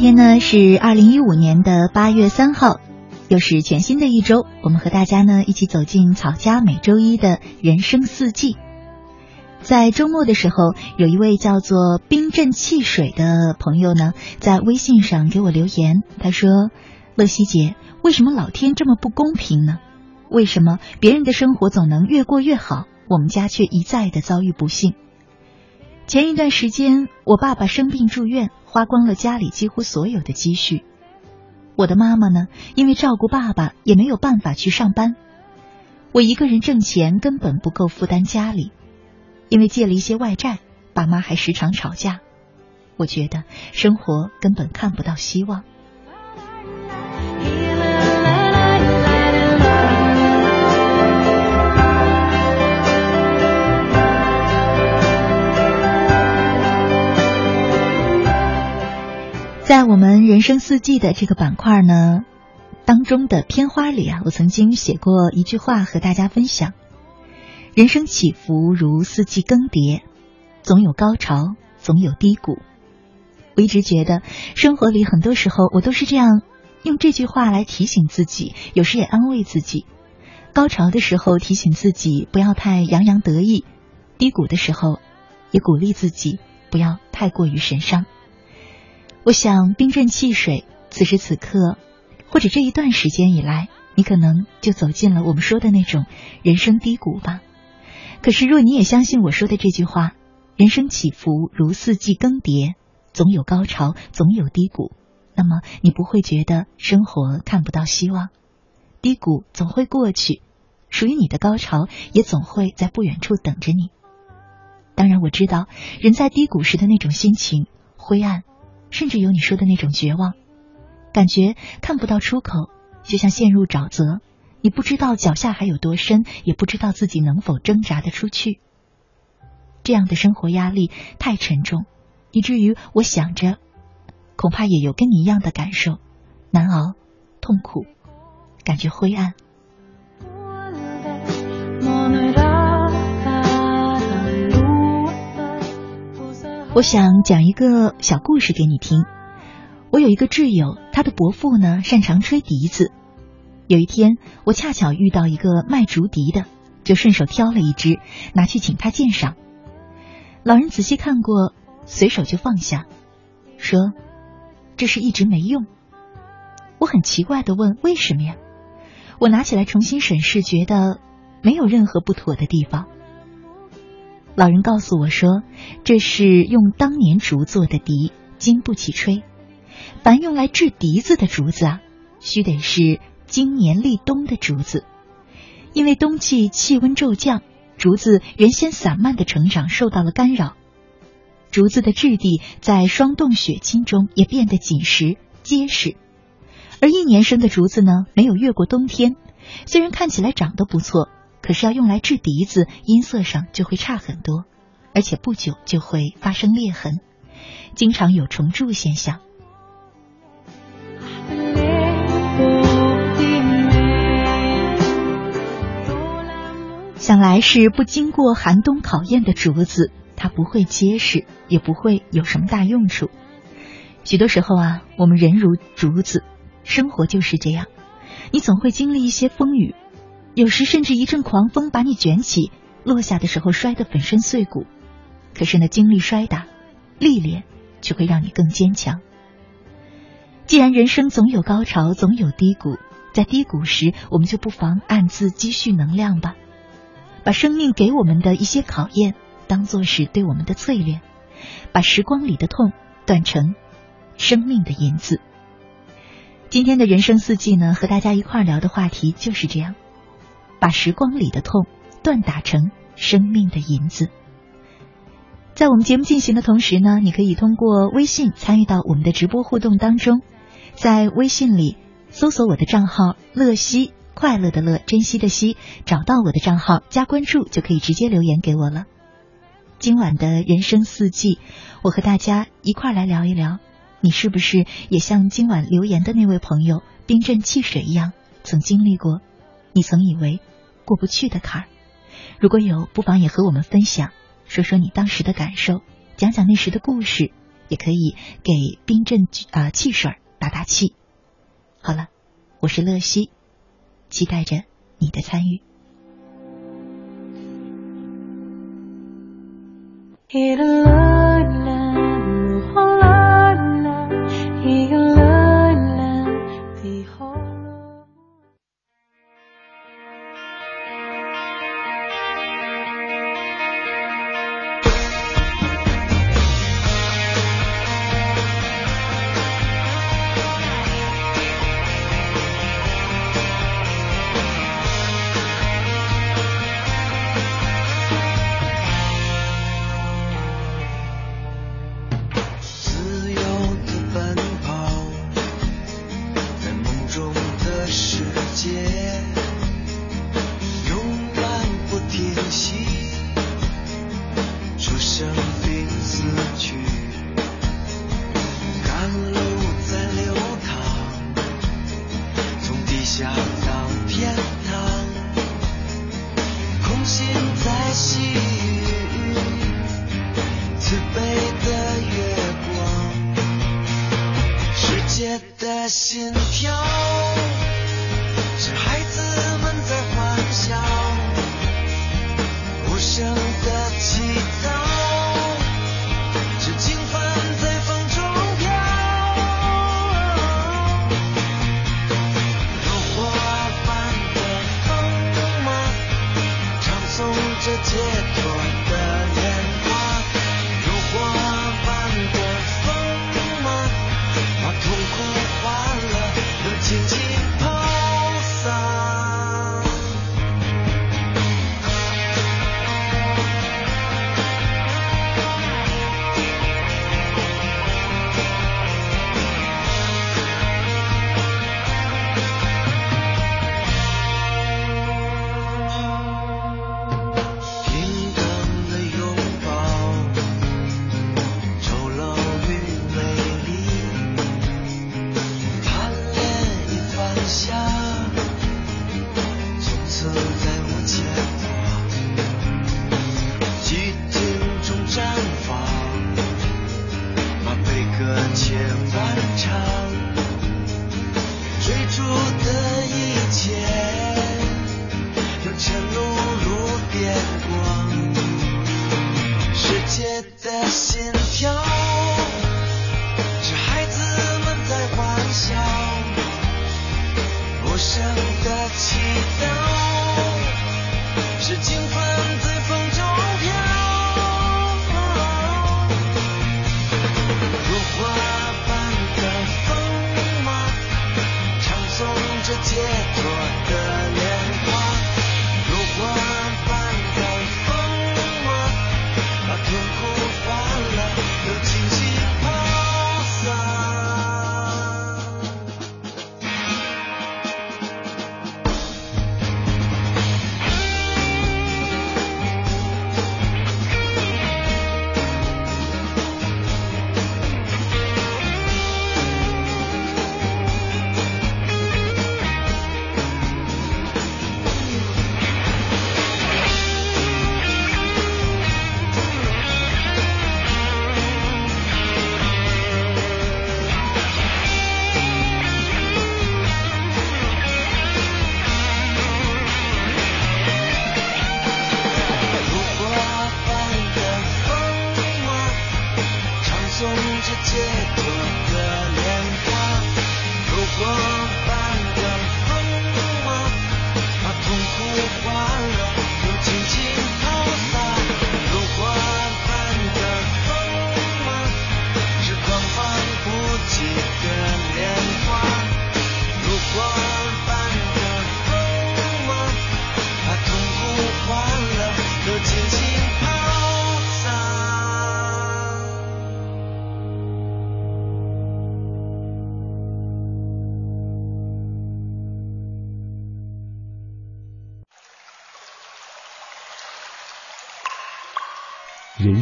今天呢是二零一五年的八月三号，又是全新的一周。我们和大家呢一起走进草家每周一的人生四季。在周末的时候，有一位叫做冰镇汽水的朋友呢，在微信上给我留言，他说：“乐西姐，为什么老天这么不公平呢？为什么别人的生活总能越过越好，我们家却一再的遭遇不幸？”前一段时间，我爸爸生病住院，花光了家里几乎所有的积蓄。我的妈妈呢，因为照顾爸爸，也没有办法去上班。我一个人挣钱根本不够负担家里，因为借了一些外债，爸妈还时常吵架。我觉得生活根本看不到希望。在我们人生四季的这个板块呢，当中的片花里啊，我曾经写过一句话和大家分享：人生起伏如四季更迭，总有高潮，总有低谷。我一直觉得生活里很多时候我都是这样用这句话来提醒自己，有时也安慰自己。高潮的时候提醒自己不要太洋洋得意，低谷的时候也鼓励自己不要太过于神伤。我想，冰镇汽水，此时此刻，或者这一段时间以来，你可能就走进了我们说的那种人生低谷吧。可是，若你也相信我说的这句话，人生起伏如四季更迭，总有高潮，总有低谷，那么你不会觉得生活看不到希望，低谷总会过去，属于你的高潮也总会在不远处等着你。当然，我知道人在低谷时的那种心情，灰暗。甚至有你说的那种绝望，感觉看不到出口，就像陷入沼泽，你不知道脚下还有多深，也不知道自己能否挣扎得出去。这样的生活压力太沉重，以至于我想着，恐怕也有跟你一样的感受，难熬、痛苦，感觉灰暗。我想讲一个小故事给你听。我有一个挚友，他的伯父呢擅长吹笛子。有一天，我恰巧遇到一个卖竹笛的，就顺手挑了一支拿去请他鉴赏。老人仔细看过，随手就放下，说：“这是一直没用。”我很奇怪的问：“为什么呀？”我拿起来重新审视，觉得没有任何不妥的地方。老人告诉我说：“这是用当年竹做的笛，经不起吹。凡用来制笛子的竹子啊，须得是经年立冬的竹子。因为冬季气温骤降，竹子原先散漫的成长受到了干扰，竹子的质地在霜冻雪侵中也变得紧实结实。而一年生的竹子呢，没有越过冬天，虽然看起来长得不错。”可是要用来制笛子，音色上就会差很多，而且不久就会发生裂痕，经常有虫蛀现象。想来是不经过寒冬考验的竹子，它不会结实，也不会有什么大用处。许多时候啊，我们人如竹子，生活就是这样，你总会经历一些风雨。有时甚至一阵狂风把你卷起，落下的时候摔得粉身碎骨。可是呢，经历摔打、历练，却会让你更坚强。既然人生总有高潮，总有低谷，在低谷时，我们就不妨暗自积蓄能量吧，把生命给我们的一些考验当做是对我们的淬炼，把时光里的痛断成生命的银子。今天的人生四季呢，和大家一块儿聊的话题就是这样，把时光里的痛锻打成生命的银子。在我们节目进行的同时呢，你可以通过微信参与到我们的直播互动当中。在微信里搜索我的账号“乐西”，快乐的乐，珍惜的惜，找到我的账号加关注，就可以直接留言给我了。今晚的人生四季，我和大家一块来聊一聊，你是不是也像今晚留言的那位朋友冰镇汽水一样，曾经历过你曾以为过不去的坎儿？如果有，不妨也和我们分享，说说你当时的感受，讲讲那时的故事，也可以给冰镇啊汽水。打打气。好了，我是乐西，期待着你的参与。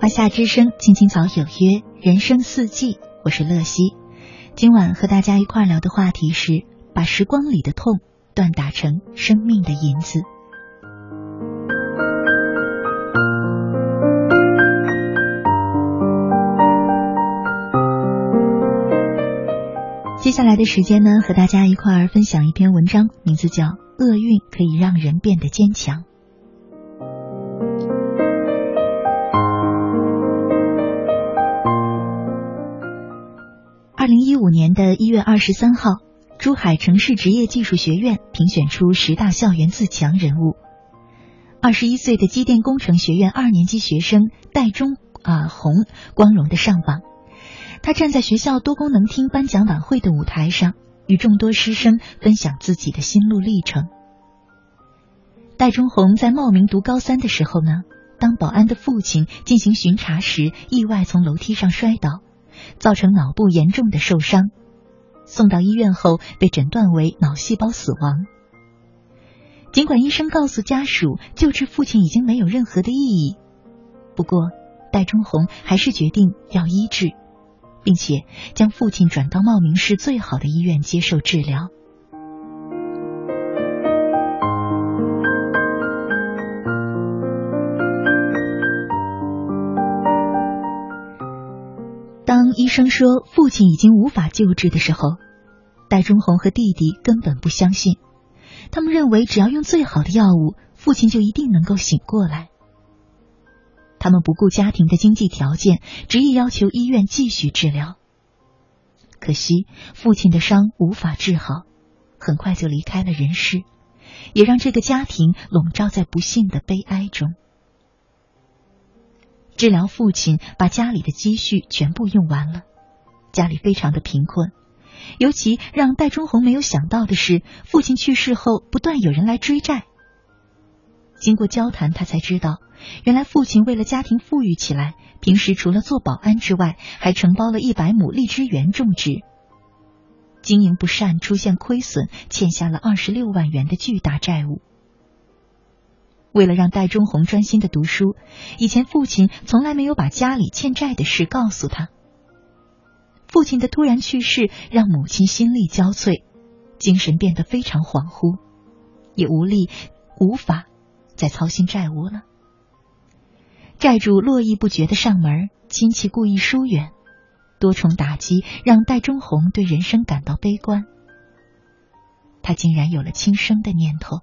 华夏之声，青青草有约，人生四季，我是乐西。今晚和大家一块聊的话题是：把时光里的痛锻打成生命的银子。接下来的时间呢，和大家一块儿分享一篇文章，名字叫《厄运可以让人变得坚强》。二零一五年的一月二十三号，珠海城市职业技术学院评选出十大校园自强人物。二十一岁的机电工程学院二年级学生戴中啊红光荣的上榜。他站在学校多功能厅颁奖晚会的舞台上，与众多师生分享自己的心路历程。戴中红在茂名读高三的时候呢，当保安的父亲进行巡查时，意外从楼梯上摔倒。造成脑部严重的受伤，送到医院后被诊断为脑细胞死亡。尽管医生告诉家属救治父亲已经没有任何的意义，不过戴忠红还是决定要医治，并且将父亲转到茂名市最好的医院接受治疗。医生说父亲已经无法救治的时候，戴忠红和弟弟根本不相信。他们认为只要用最好的药物，父亲就一定能够醒过来。他们不顾家庭的经济条件，执意要求医院继续治疗。可惜父亲的伤无法治好，很快就离开了人世，也让这个家庭笼罩在不幸的悲哀中。治疗父亲，把家里的积蓄全部用完了，家里非常的贫困。尤其让戴忠红没有想到的是，父亲去世后，不断有人来追债。经过交谈，他才知道，原来父亲为了家庭富裕起来，平时除了做保安之外，还承包了一百亩荔枝园种植。经营不善，出现亏损，欠下了二十六万元的巨大债务。为了让戴中红专心的读书，以前父亲从来没有把家里欠债的事告诉他。父亲的突然去世让母亲心力交瘁，精神变得非常恍惚，也无力无法再操心债务了。债主络绎不绝的上门，亲戚故意疏远，多重打击让戴中红对人生感到悲观。他竟然有了轻生的念头。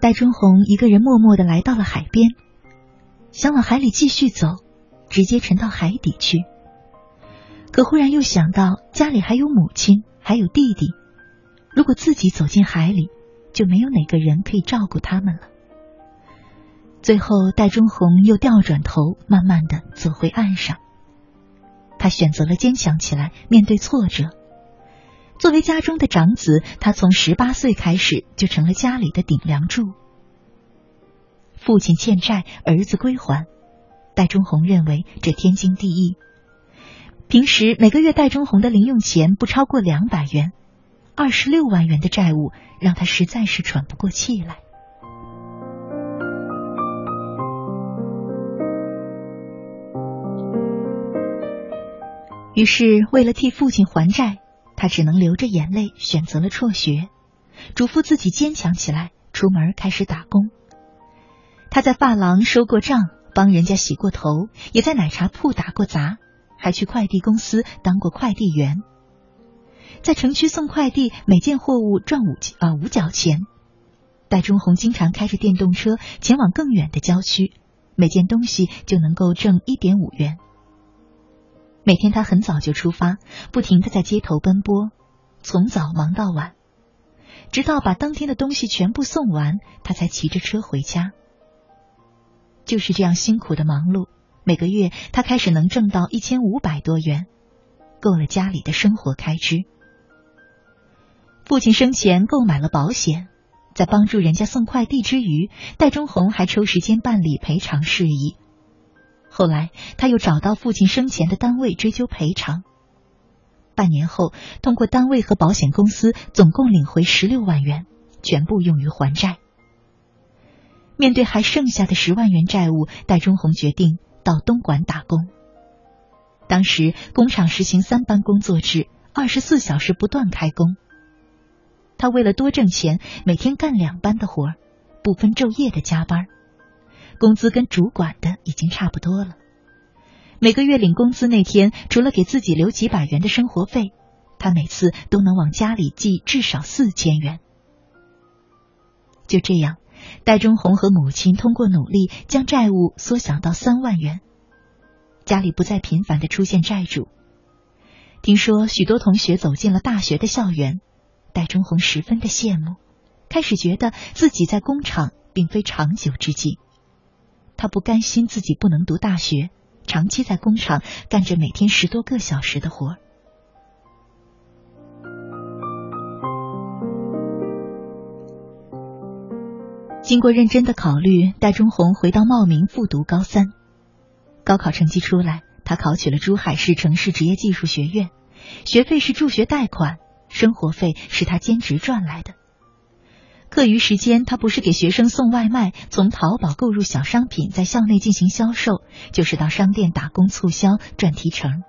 戴中红一个人默默的来到了海边，想往海里继续走，直接沉到海底去。可忽然又想到家里还有母亲，还有弟弟，如果自己走进海里，就没有哪个人可以照顾他们了。最后，戴中红又调转头，慢慢的走回岸上。他选择了坚强起来，面对挫折。作为家中的长子，他从十八岁开始就成了家里的顶梁柱。父亲欠债，儿子归还，戴中红认为这天经地义。平时每个月戴中红的零用钱不超过两百元，二十六万元的债务让他实在是喘不过气来。于是，为了替父亲还债。他只能流着眼泪选择了辍学，嘱咐自己坚强起来，出门开始打工。他在发廊收过账，帮人家洗过头，也在奶茶铺打过杂，还去快递公司当过快递员。在城区送快递，每件货物赚五啊五角钱。戴忠红经常开着电动车前往更远的郊区，每件东西就能够挣一点五元。每天他很早就出发，不停的在街头奔波，从早忙到晚，直到把当天的东西全部送完，他才骑着车回家。就是这样辛苦的忙碌，每个月他开始能挣到一千五百多元，够了家里的生活开支。父亲生前购买了保险。在帮助人家送快递之余，戴忠红还抽时间办理赔偿事宜。后来，他又找到父亲生前的单位追究赔偿。半年后，通过单位和保险公司，总共领回十六万元，全部用于还债。面对还剩下的十万元债务，戴忠红决定到东莞打工。当时工厂实行三班工作制，二十四小时不断开工。他为了多挣钱，每天干两班的活儿，不分昼夜的加班，工资跟主管的已经差不多了。每个月领工资那天，除了给自己留几百元的生活费，他每次都能往家里寄至少四千元。就这样，戴忠红和母亲通过努力将债务缩小到三万元，家里不再频繁的出现债主。听说许多同学走进了大学的校园。戴忠红十分的羡慕，开始觉得自己在工厂并非长久之计。他不甘心自己不能读大学，长期在工厂干着每天十多个小时的活儿。经过认真的考虑，戴中红回到茂名复读高三。高考成绩出来，他考取了珠海市城市职业技术学院，学费是助学贷款。生活费是他兼职赚来的。课余时间，他不是给学生送外卖，从淘宝购入小商品，在校内进行销售，就是到商店打工促销赚提成。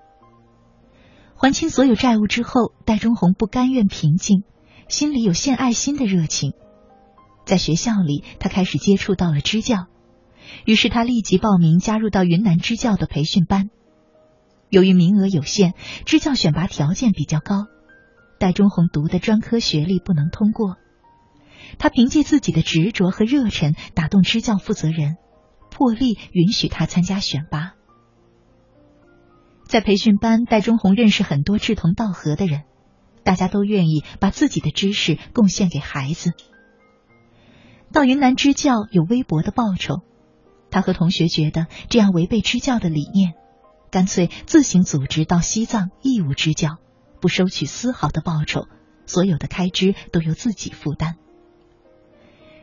还清所有债务之后，戴中红不甘愿平静，心里有献爱心的热情。在学校里，他开始接触到了支教，于是他立即报名加入到云南支教的培训班。由于名额有限，支教选拔条件比较高。戴中红读的专科学历不能通过，他凭借自己的执着和热忱打动支教负责人，破例允许他参加选拔。在培训班，戴中红认识很多志同道合的人，大家都愿意把自己的知识贡献给孩子。到云南支教有微薄的报酬，他和同学觉得这样违背支教的理念，干脆自行组织到西藏义务支教。不收取丝毫的报酬，所有的开支都由自己负担。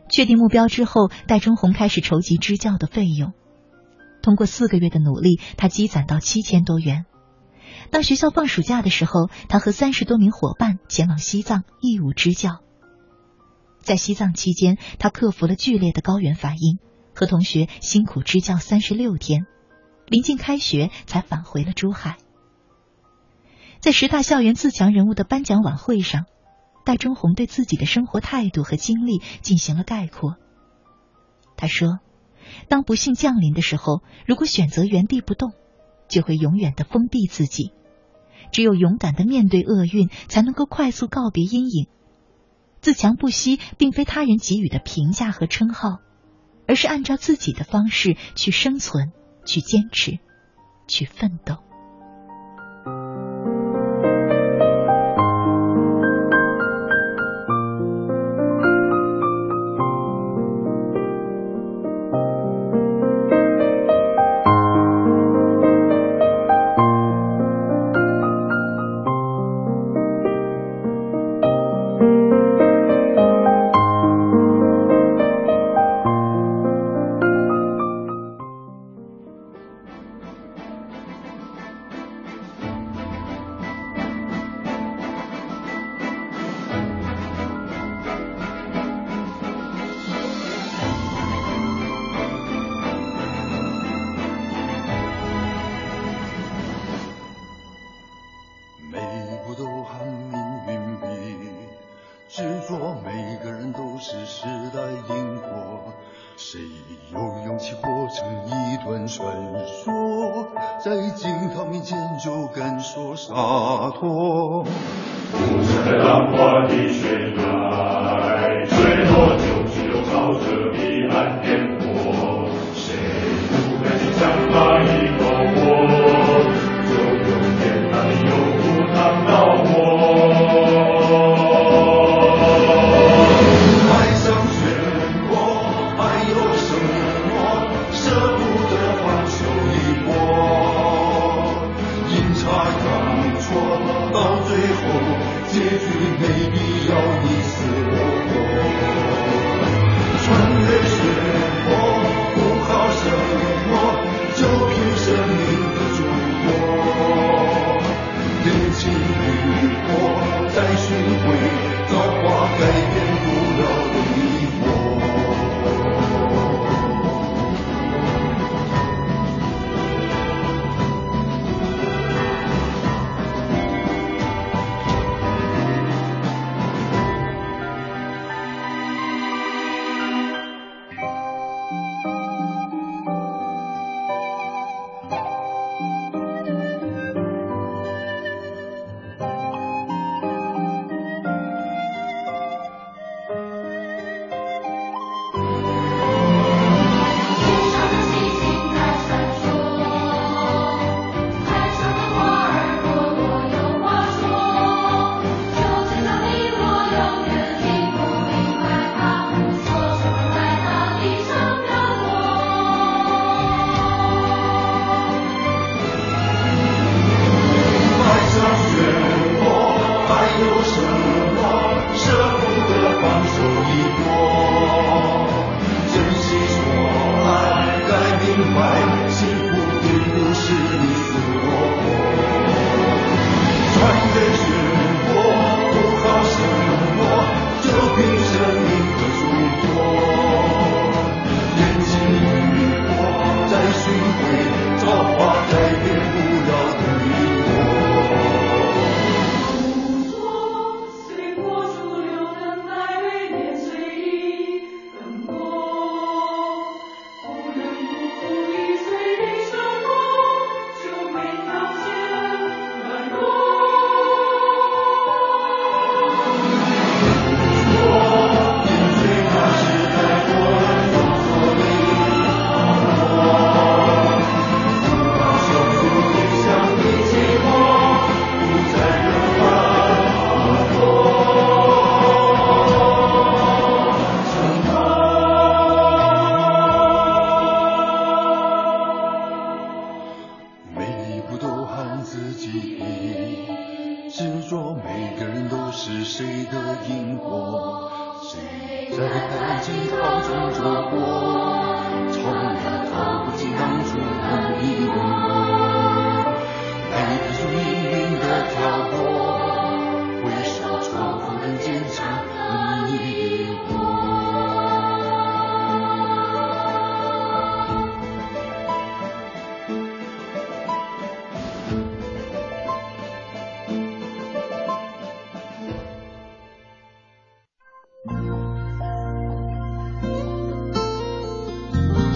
确定目标之后，戴中红开始筹集支教的费用。通过四个月的努力，他积攒到七千多元。当学校放暑假的时候，他和三十多名伙伴前往西藏义务支教。在西藏期间，他克服了剧烈的高原反应，和同学辛苦支教三十六天，临近开学才返回了珠海。在十大校园自强人物的颁奖晚会上，戴中红对自己的生活态度和经历进行了概括。他说：“当不幸降临的时候，如果选择原地不动，就会永远的封闭自己。只有勇敢的面对厄运，才能够快速告别阴影。自强不息，并非他人给予的评价和称号，而是按照自己的方式去生存，去坚持，去奋斗。”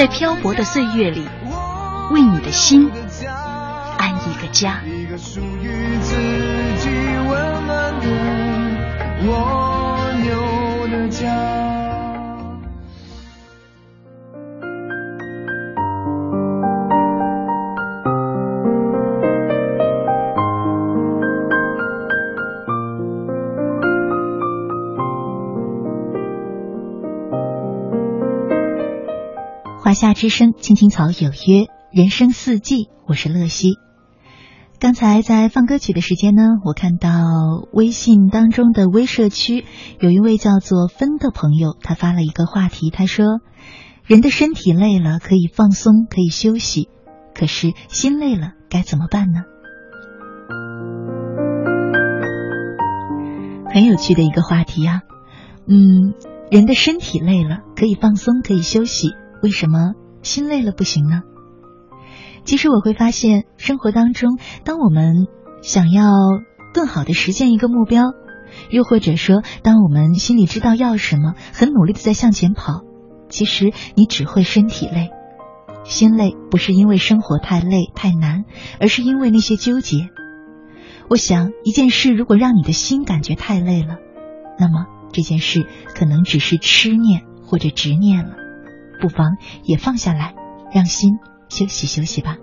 在漂泊的岁月里，为你的心安一个家。一个属于自己温暖的华夏之声，青青草有约，人生四季，我是乐西。刚才在放歌曲的时间呢，我看到微信当中的微社区有一位叫做分的朋友，他发了一个话题，他说：“人的身体累了可以放松，可以休息，可是心累了该怎么办呢？”很有趣的一个话题啊，嗯，人的身体累了可以放松，可以休息。为什么心累了不行呢？其实我会发现，生活当中，当我们想要更好的实现一个目标，又或者说，当我们心里知道要什么，很努力的在向前跑，其实你只会身体累，心累不是因为生活太累太难，而是因为那些纠结。我想，一件事如果让你的心感觉太累了，那么这件事可能只是痴念或者执念了。不妨也放下来，让心休息休息吧。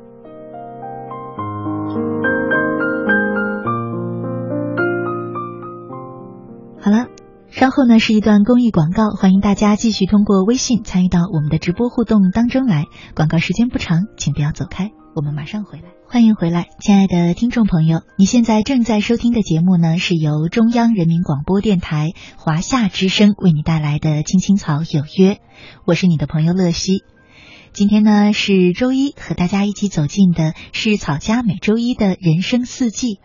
好了，稍后呢是一段公益广告，欢迎大家继续通过微信参与到我们的直播互动当中来。广告时间不长，请不要走开，我们马上回来。欢迎回来，亲爱的听众朋友，你现在正在收听的节目呢是由中央人民广播电台华夏之声为你带来的《青青草有约》。我是你的朋友乐西，今天呢是周一，和大家一起走进的是草家每周一的人生四季。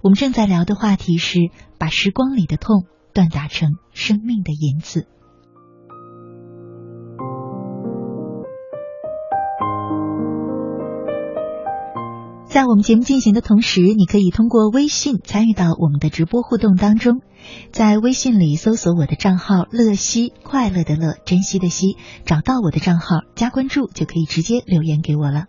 我们正在聊的话题是把时光里的痛锻打成生命的银子。在我们节目进行的同时，你可以通过微信参与到我们的直播互动当中。在微信里搜索我的账号“乐西”，快乐的乐，珍惜的惜，找到我的账号加关注，就可以直接留言给我了。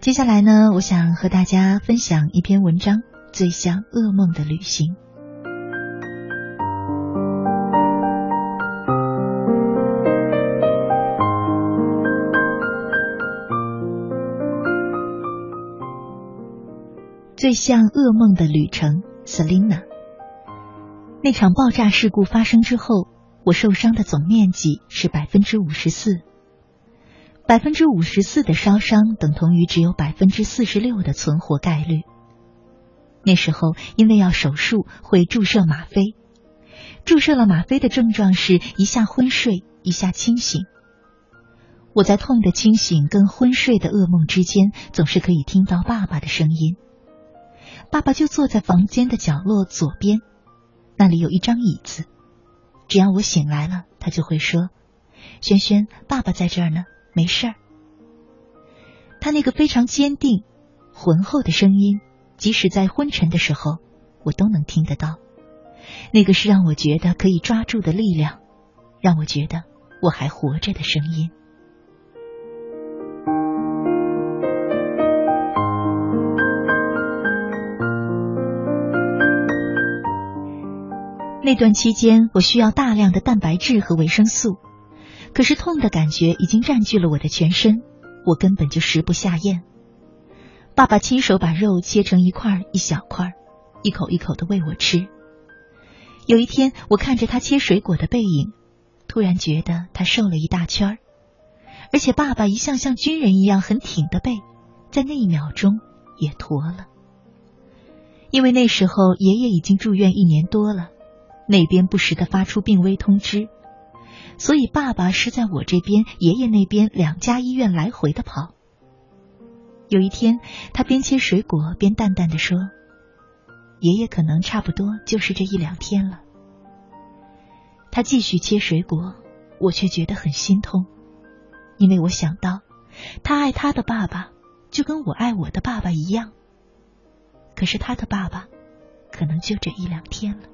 接下来呢，我想和大家分享一篇文章，《最像噩梦的旅行》。最像噩梦的旅程，Selina。那场爆炸事故发生之后，我受伤的总面积是百分之五十四。百分之五十四的烧伤等同于只有百分之四十六的存活概率。那时候因为要手术，会注射吗啡。注射了吗啡的症状是一下昏睡，一下清醒。我在痛的清醒跟昏睡的噩梦之间，总是可以听到爸爸的声音。爸爸就坐在房间的角落左边，那里有一张椅子。只要我醒来了，他就会说：“轩轩，爸爸在这儿呢，没事儿。”他那个非常坚定、浑厚的声音，即使在昏沉的时候，我都能听得到。那个是让我觉得可以抓住的力量，让我觉得我还活着的声音。那段期间，我需要大量的蛋白质和维生素，可是痛的感觉已经占据了我的全身，我根本就食不下咽。爸爸亲手把肉切成一块一小块，一口一口的喂我吃。有一天，我看着他切水果的背影，突然觉得他瘦了一大圈儿，而且爸爸一向像军人一样很挺的背，在那一秒钟也驼了。因为那时候爷爷已经住院一年多了。那边不时的发出病危通知，所以爸爸是在我这边、爷爷那边两家医院来回的跑。有一天，他边切水果边淡淡的说：“爷爷可能差不多就是这一两天了。”他继续切水果，我却觉得很心痛，因为我想到他爱他的爸爸，就跟我爱我的爸爸一样。可是他的爸爸，可能就这一两天了。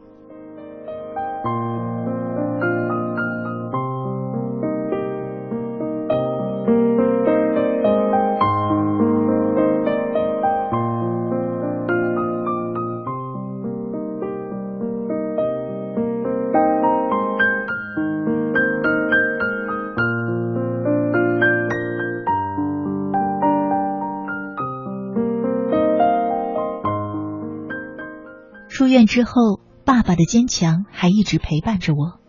出院之后。爸的坚强还一直陪伴着我。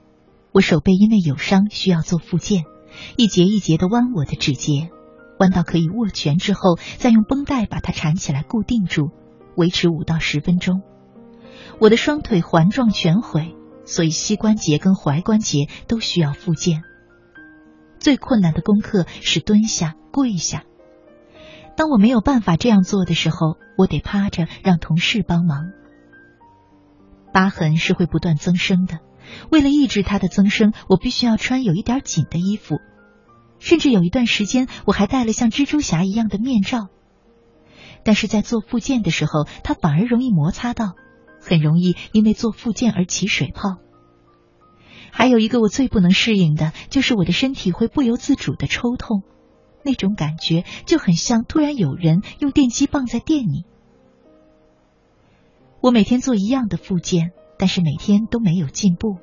我手背因为有伤需要做复健，一节一节的弯我的指节，弯到可以握拳之后，再用绷带把它缠起来固定住，维持五到十分钟。我的双腿环状全毁，所以膝关节跟踝关节都需要复健。最困难的功课是蹲下、跪下。当我没有办法这样做的时候，我得趴着让同事帮忙。疤痕是会不断增生的，为了抑制它的增生，我必须要穿有一点紧的衣服，甚至有一段时间我还戴了像蜘蛛侠一样的面罩。但是在做复健的时候，它反而容易摩擦到，很容易因为做复健而起水泡。还有一个我最不能适应的就是我的身体会不由自主的抽痛。那种感觉就很像突然有人用电击棒在电你。我每天做一样的复健，但是每天都没有进步。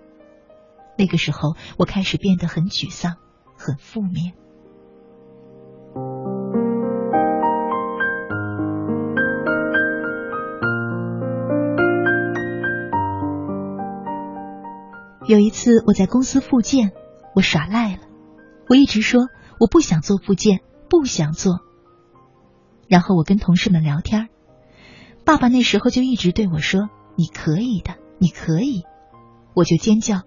那个时候，我开始变得很沮丧，很负面。有一次我在公司复健，我耍赖了，我一直说。我不想做复健，不想做。然后我跟同事们聊天，爸爸那时候就一直对我说：“你可以的，你可以。”我就尖叫，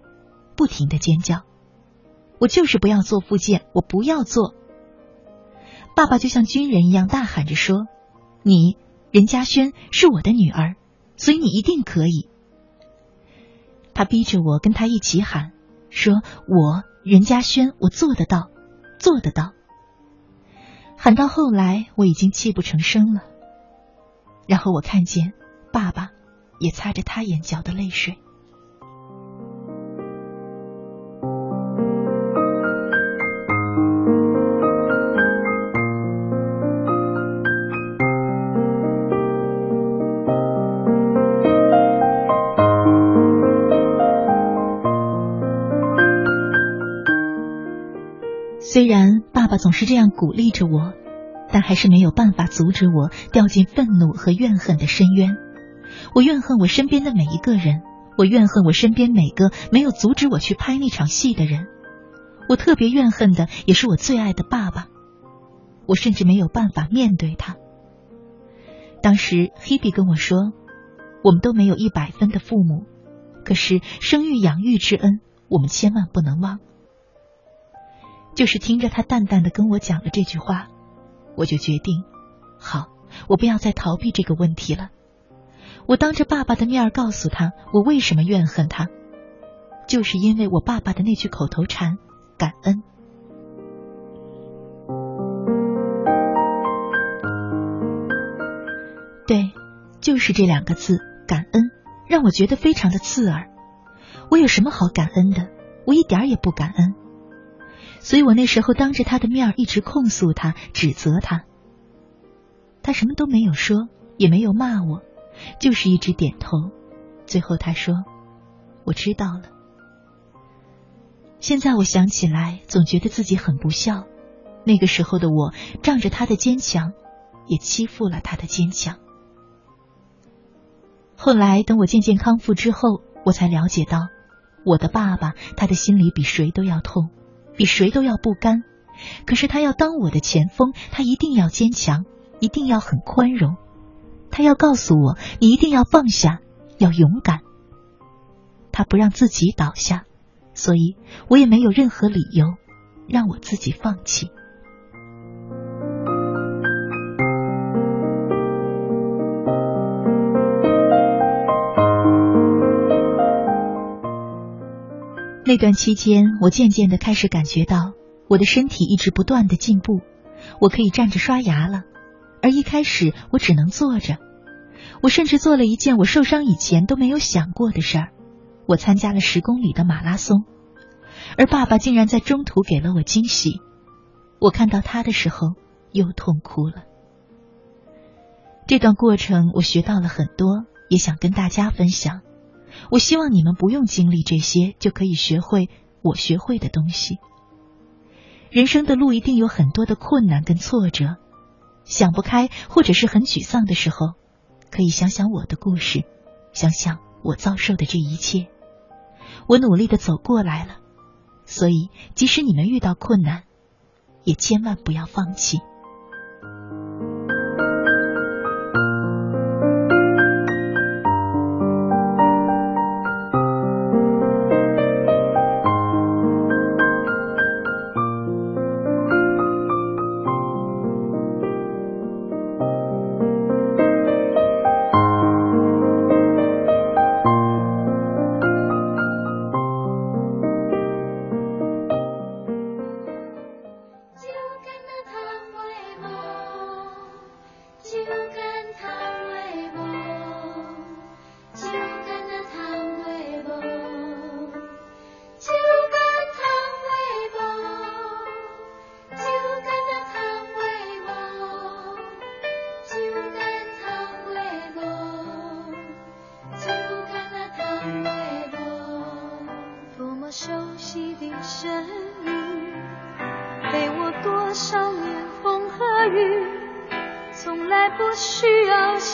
不停的尖叫，我就是不要做复健，我不要做。爸爸就像军人一样大喊着说：“你任嘉轩是我的女儿，所以你一定可以。”他逼着我跟他一起喊，说：“我任嘉轩，我做得到。”做得到，喊到后来我已经泣不成声了。然后我看见爸爸也擦着他眼角的泪水。虽然爸爸总是这样鼓励着我，但还是没有办法阻止我掉进愤怒和怨恨的深渊。我怨恨我身边的每一个人，我怨恨我身边每个没有阻止我去拍那场戏的人。我特别怨恨的也是我最爱的爸爸，我甚至没有办法面对他。当时 Hebe 跟我说：“我们都没有一百分的父母，可是生育养育之恩，我们千万不能忘。”就是听着他淡淡的跟我讲了这句话，我就决定，好，我不要再逃避这个问题了。我当着爸爸的面告诉他，我为什么怨恨他，就是因为我爸爸的那句口头禅“感恩”。对，就是这两个字“感恩”，让我觉得非常的刺耳。我有什么好感恩的？我一点也不感恩。所以我那时候当着他的面一直控诉他、指责他，他什么都没有说，也没有骂我，就是一直点头。最后他说：“我知道了。”现在我想起来，总觉得自己很不孝。那个时候的我，仗着他的坚强，也欺负了他的坚强。后来等我渐渐康复之后，我才了解到，我的爸爸他的心里比谁都要痛。比谁都要不甘，可是他要当我的前锋，他一定要坚强，一定要很宽容，他要告诉我，你一定要放下，要勇敢。他不让自己倒下，所以我也没有任何理由让我自己放弃。那段期间，我渐渐的开始感觉到我的身体一直不断的进步，我可以站着刷牙了，而一开始我只能坐着。我甚至做了一件我受伤以前都没有想过的事儿，我参加了十公里的马拉松，而爸爸竟然在中途给了我惊喜。我看到他的时候又痛哭了。这段过程我学到了很多，也想跟大家分享。我希望你们不用经历这些就可以学会我学会的东西。人生的路一定有很多的困难跟挫折想不开或者是很沮丧的时候可以想想我的故事想想我遭受的这一切。我努力的走过来了所以即使你们遇到困难也千万不要放弃。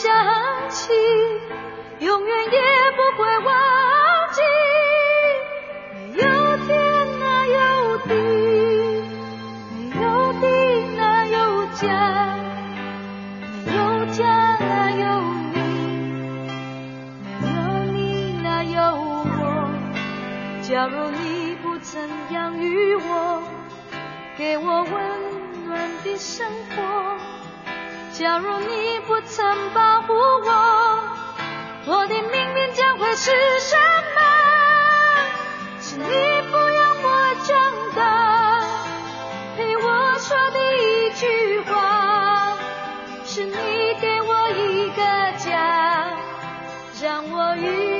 想起永远也不会忘记没有天哪有地没有地哪有家没有家哪有你没有你哪有我假如你不曾养育我给我温暖的生活。假如你不曾保护我，我的命运将会是什么？是你不要我长大，陪我说第一句话。是你给我一个家，让我与。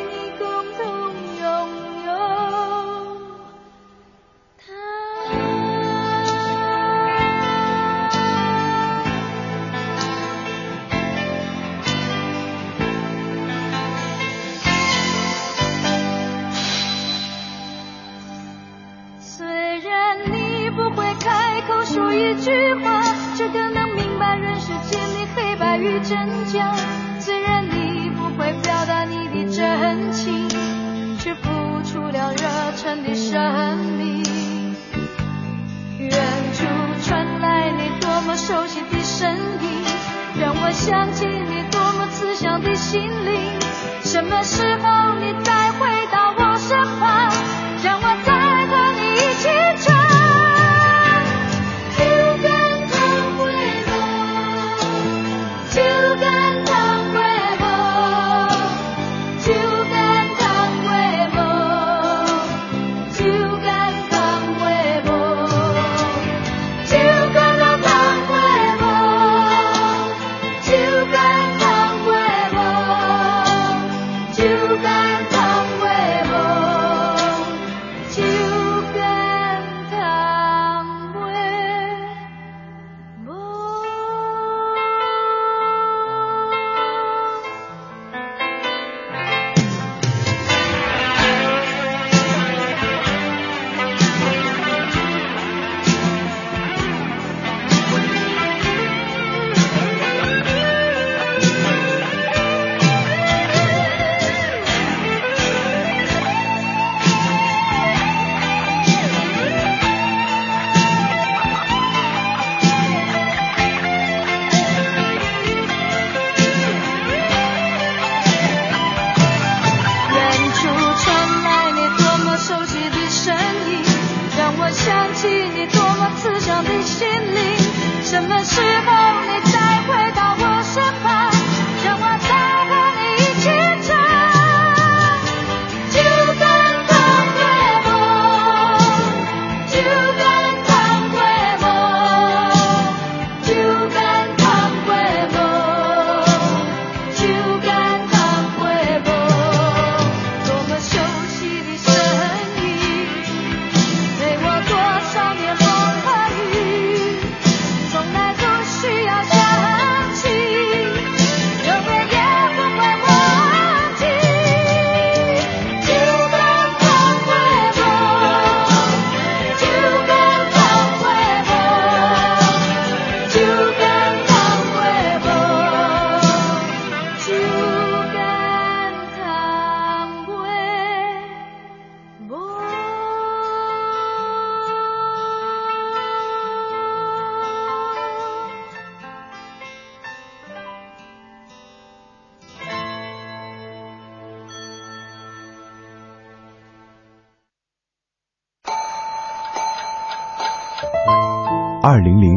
说一句话却更能明白人世间的黑白与真假虽然你不会表达你的真情却付出了热忱的生命远处传来你多么熟悉的声音让我想起你多么慈祥的心灵。什么时候你再回到我身旁让我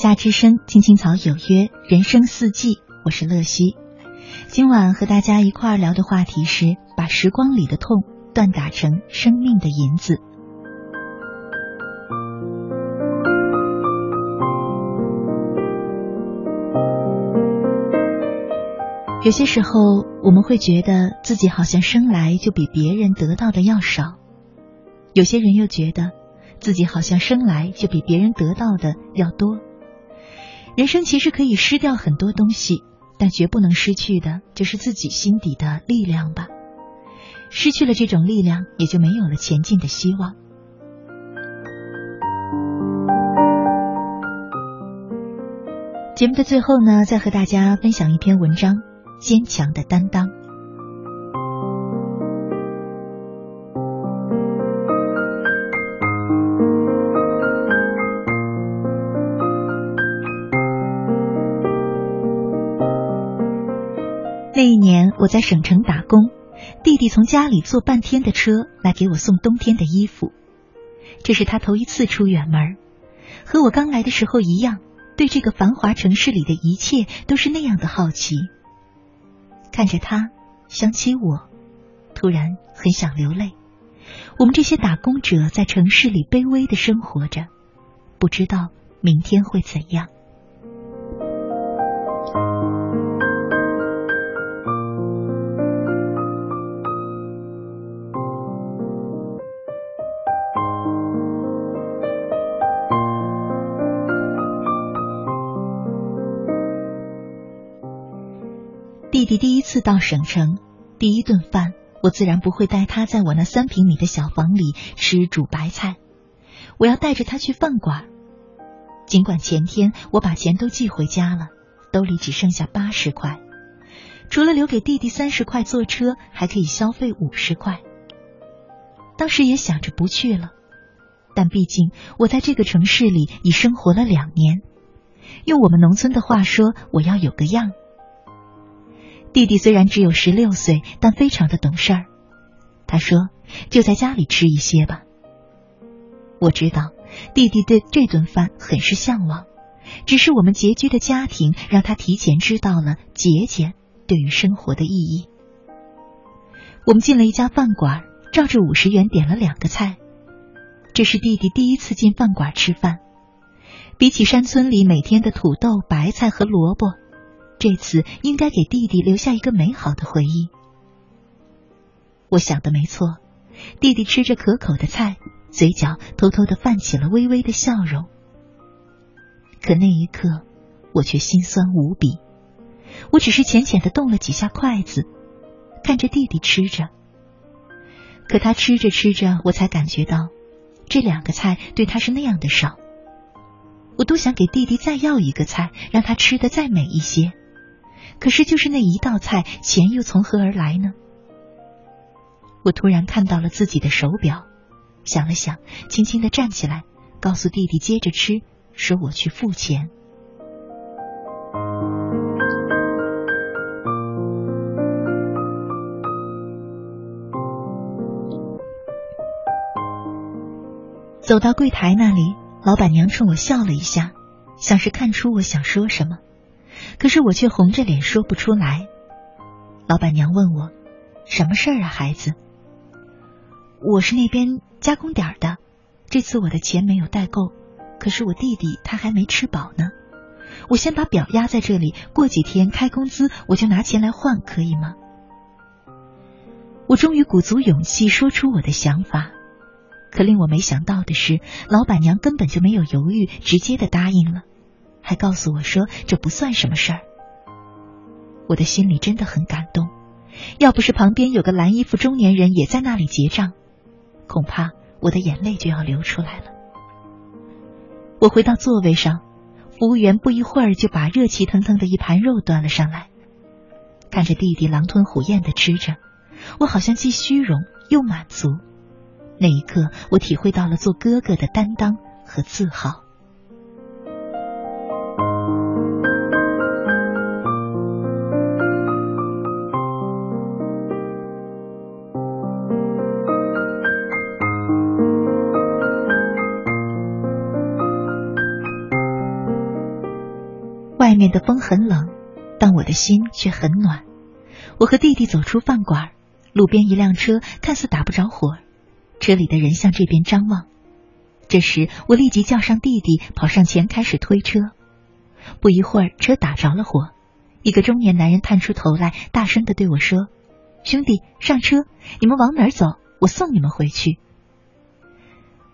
夏之声，青青草有约，人生四季，我是乐西。今晚和大家一块儿聊的话题是：把时光里的痛锻打成生命的银子。有些时候，我们会觉得自己好像生来就比别人得到的要少；有些人又觉得自己好像生来就比别人得到的要多。人生其实可以失掉很多东西，但绝不能失去的就是自己心底的力量吧。失去了这种力量，也就没有了前进的希望。节目的最后呢，再和大家分享一篇文章：坚强的担当。那一年我在省城打工，弟弟从家里坐半天的车来给我送冬天的衣服。这是他头一次出远门，和我刚来的时候一样，对这个繁华城市里的一切都是那样的好奇。看着他，想起我，突然很想流泪。我们这些打工者在城市里卑微的生活着，不知道明天会怎样。第一次到省城，第一顿饭，我自然不会带他在我那三平米的小房里吃煮白菜，我要带着他去饭馆。尽管前天我把钱都寄回家了，兜里只剩下八十块，除了留给弟弟三十块坐车，还可以消费五十块。当时也想着不去了，但毕竟我在这个城市里已生活了两年。用我们农村的话说，我要有个样。弟弟虽然只有十六岁，但非常的懂事儿。他说：“就在家里吃一些吧。”我知道弟弟对这顿饭很是向往，只是我们拮据的家庭让他提前知道了节俭对于生活的意义。我们进了一家饭馆，照着五十元点了两个菜。这是弟弟第一次进饭馆吃饭，比起山村里每天的土豆、白菜和萝卜，这次应该给弟弟留下一个美好的回忆。我想的没错，弟弟吃着可口的菜。嘴角偷偷的泛起了微微的笑容，可那一刻，我却心酸无比。我只是浅浅的动了几下筷子，看着弟弟吃着。可他吃着吃着，我才感觉到，这两个菜对他是那样的少。我多想给弟弟再要一个菜，让他吃的再美一些。可是就是那一道菜，钱又从何而来呢？我突然看到了自己的手表。想了想，轻轻的站起来，告诉弟弟接着吃，说我去付钱。走到柜台那里，老板娘冲我笑了一下，像是看出我想说什么，可是我却红着脸说不出来。老板娘问我：“什么事儿啊，孩子？”我是那边加工点儿的，这次我的钱没有带够，可是我弟弟他还没吃饱呢。我先把表压在这里，过几天开工资我就拿钱来换，可以吗？我终于鼓足勇气说出我的想法，可令我没想到的是，老板娘根本就没有犹豫，直接的答应了，还告诉我说这不算什么事儿。我的心里真的很感动，要不是旁边有个蓝衣服中年人也在那里结账。恐怕我的眼泪就要流出来了。我回到座位上，服务员不一会儿就把热气腾腾的一盘肉端了上来。看着弟弟狼吞虎咽的吃着，我好像既虚荣又满足。那一刻，我体会到了做哥哥的担当和自豪。外面的风很冷，但我的心却很暖。我和弟弟走出饭馆，路边一辆车看似打不着火，车里的人向这边张望。这时，我立即叫上弟弟，跑上前开始推车。不一会儿，车打着了火。一个中年男人探出头来，大声的对我说：“兄弟，上车！你们往哪儿走？我送你们回去。”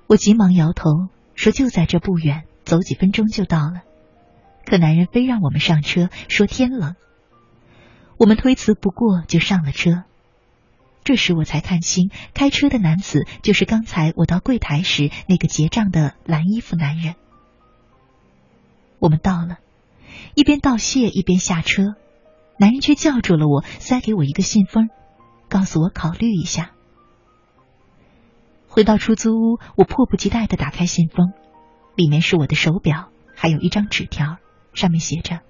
我急忙摇头说：“就在这不远，走几分钟就到了。”可男人非让我们上车，说天冷。我们推辞不过，就上了车。这时我才看清，开车的男子就是刚才我到柜台时那个结账的蓝衣服男人。我们到了，一边道谢一边下车，男人却叫住了我，塞给我一个信封，告诉我考虑一下。回到出租屋，我迫不及待的打开信封，里面是我的手表，还有一张纸条。上面写着：“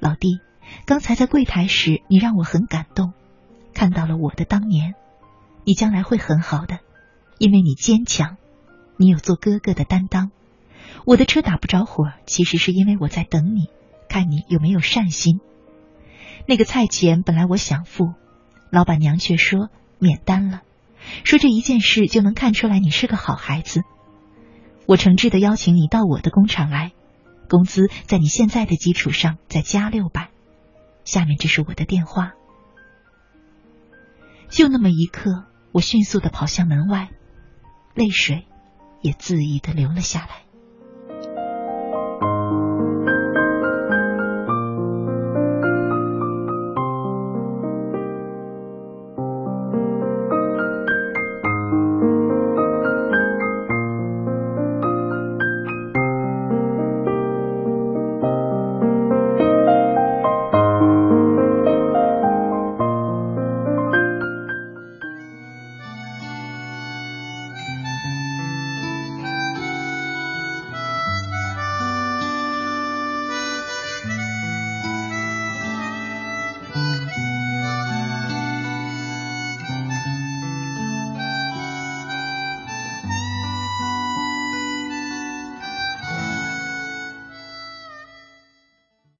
老弟，刚才在柜台时，你让我很感动，看到了我的当年。你将来会很好的，因为你坚强，你有做哥哥的担当。我的车打不着火，其实是因为我在等你，看你有没有善心。那个菜钱本来我想付，老板娘却说免单了，说这一件事就能看出来你是个好孩子。我诚挚的邀请你到我的工厂来。”工资在你现在的基础上再加六百，下面这是我的电话。就那么一刻，我迅速的跑向门外，泪水也恣意的流了下来。